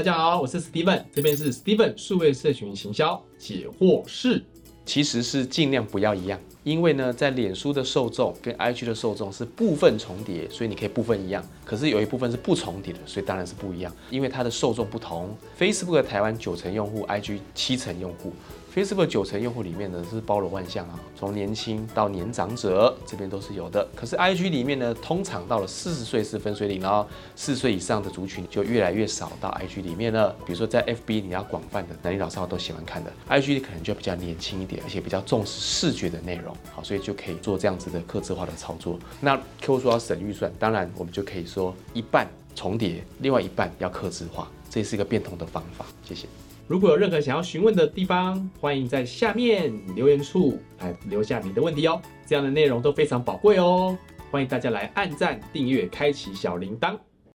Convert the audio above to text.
大家好，我是 Steven，这边是 Steven 数位社群行销解惑室。其实是尽量不要一样，因为呢，在脸书的受众跟 IG 的受众是部分重叠，所以你可以部分一样。可是有一部分是不重叠的，所以当然是不一样，因为它的受众不同。Facebook 台湾九成用户，IG 七成用户。Facebook 九成用户里面呢是包罗万象啊，从年轻到年长者这边都是有的。可是 IG 里面呢，通常到了四十岁是分水岭哦，四十岁以上的族群就越来越少到 IG 里面了。比如说在 FB 你要广泛的男女老少都喜欢看的，IG 可能就比较年轻一点，而且比较重视视觉的内容，好，所以就可以做这样子的刻字化的操作。那 Q 说要省预算，当然我们就可以说一半重叠，另外一半要刻字化，这是一个变通的方法。谢谢。如果有任何想要询问的地方，欢迎在下面留言处来留下你的问题哦。这样的内容都非常宝贵哦，欢迎大家来按赞、订阅、开启小铃铛。